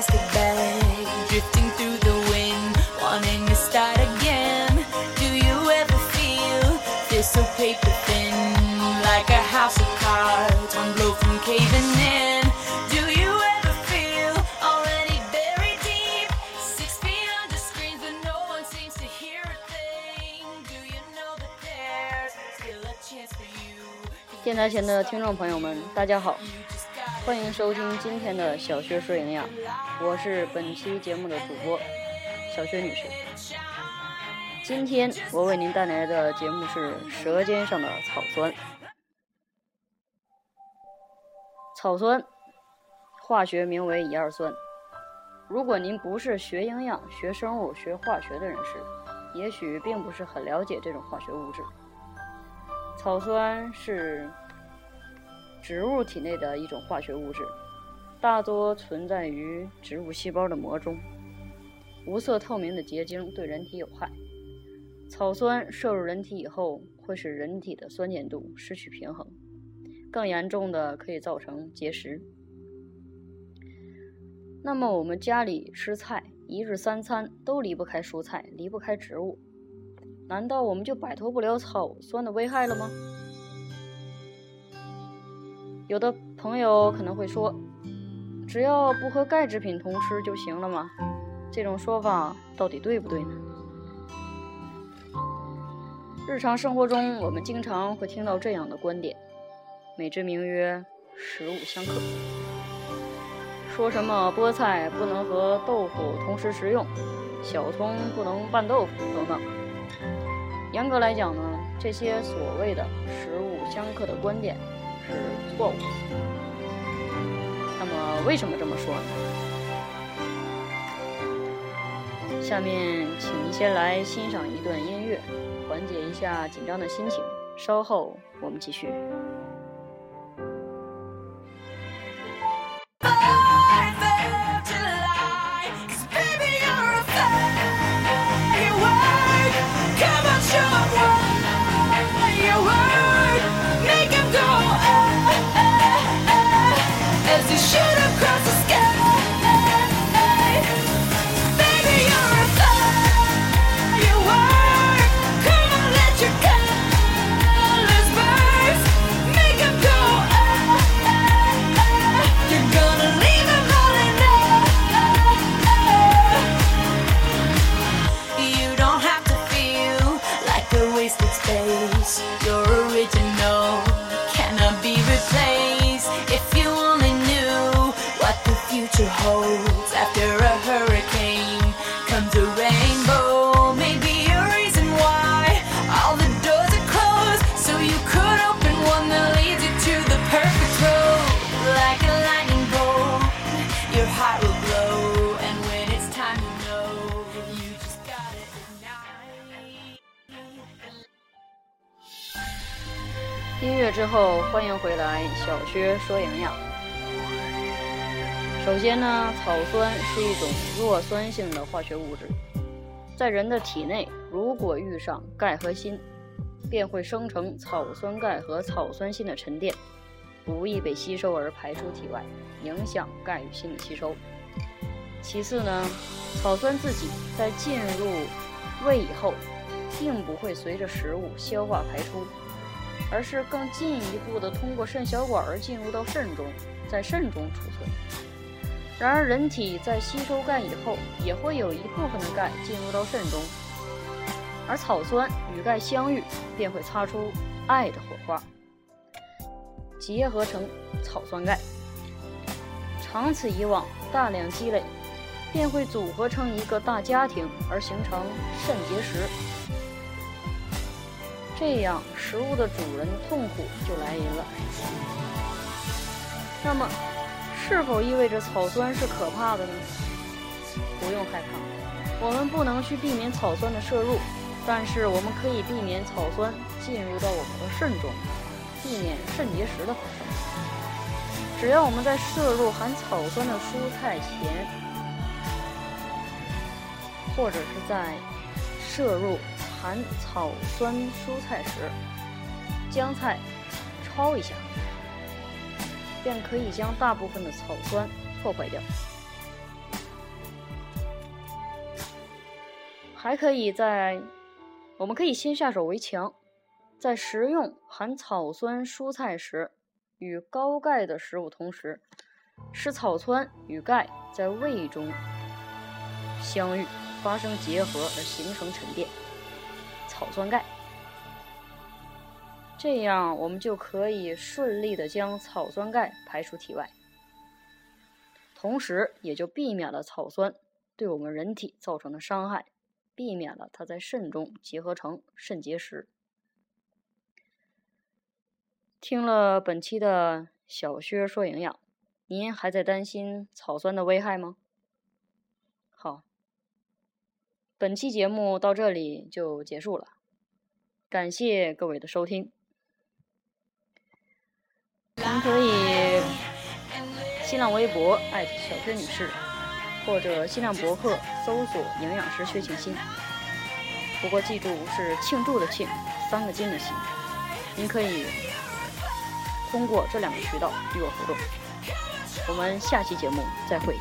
plastic bag, drifting through the wind, wanting to start again. Do you ever feel this so paper thin, like a house of cards, one blow from caving in? Do you ever feel already buried deep, six feet under screens, but no one seems to hear a thing? Do you know that there's still a chance for you? 电台前的听众朋友们，大家好， You just gotta 欢迎收听今天的小学说营养，我是本期节目的主播小薛女士。今天我为您带来的节目是《舌尖上的草酸》。草酸，化学名为乙二酸。如果您不是学营养、学生物、学化学的人士，也许并不是很了解这种化学物质。草酸是植物体内的一种化学物质，大多存在于植物细胞的膜中，无色透明的结晶对人体有害。草酸摄入人体以后，会使人体的酸碱度失去平衡，更严重的可以造成结石。那么我们家里吃菜，一日三餐都离不开蔬菜，离不开植物，难道我们就摆脱不了草酸的危害了吗？有的朋友可能会说，只要不和钙制品同吃就行了吗？这种说法到底对不对呢？日常生活中，我们经常会听到这样的观点，美之名曰“食物相克”，说什么菠菜不能和豆腐同时食用，小葱不能拌豆腐等等。严格来讲呢，这些所谓的“食物相克”的观点是错误。那么为什么这么说呢？下面请您先来欣赏一段音乐，缓解一下紧张的心情。稍后我们继续。the future holds after a hurricane comes a rainbow. Maybe a reason why all the doors are closed, so you could open one that leads you to the perfect road. Like a lightning bolt, your heart will glow, and when it's time to know, you just gotta ignite. 音乐之后，欢迎回来，小薛说营养。 首先呢，草酸是一种弱酸性的化学物质，在人的体内，如果遇上钙和锌，便会生成草酸钙和草酸锌的沉淀，不易被吸收而排出体外，影响钙与锌的吸收。其次呢，草酸自己在进入胃以后，并不会随着食物消化排出，而是更进一步的通过肾小管儿进入到肾中，在肾中储存。然而，人体在吸收钙以后，也会有一部分的钙进入到肾中，而草酸与钙相遇，便会擦出爱的火花，结合成草酸钙。长此以往，大量积累，便会组合成一个大家庭，而形成肾结石。这样，食物的主人痛苦就来临了。那么，是否意味着草酸是可怕的呢？不用害怕，我们不能去避免草酸的摄入，但是我们可以避免草酸进入到我们的肾中，避免肾结石的发生。只要我们在摄入含草酸的蔬菜前，或者是在摄入含草酸蔬菜时，将菜焯一下，便可以将大部分的草酸破坏掉。还可以在我们可以先下手为强。在食用含草酸蔬菜时与高钙的食物同时使草酸与钙在胃中相遇发生结合而形成沉淀。草酸钙。这样，我们就可以顺利的将草酸钙排出体外，同时也就避免了草酸对我们人体造成的伤害，避免了它在肾中结合成肾结石。听了本期的小薛说营养，您还在担心草酸的危害吗？好，本期节目到这里就结束了，感谢各位的收听。您可以新浪微博艾特小薛女士，或者新浪博客搜索“营养师薛庆新”。不过记住是庆祝的庆，三个金的鑫。您可以通过这两个渠道与我互动。我们下期节目再会。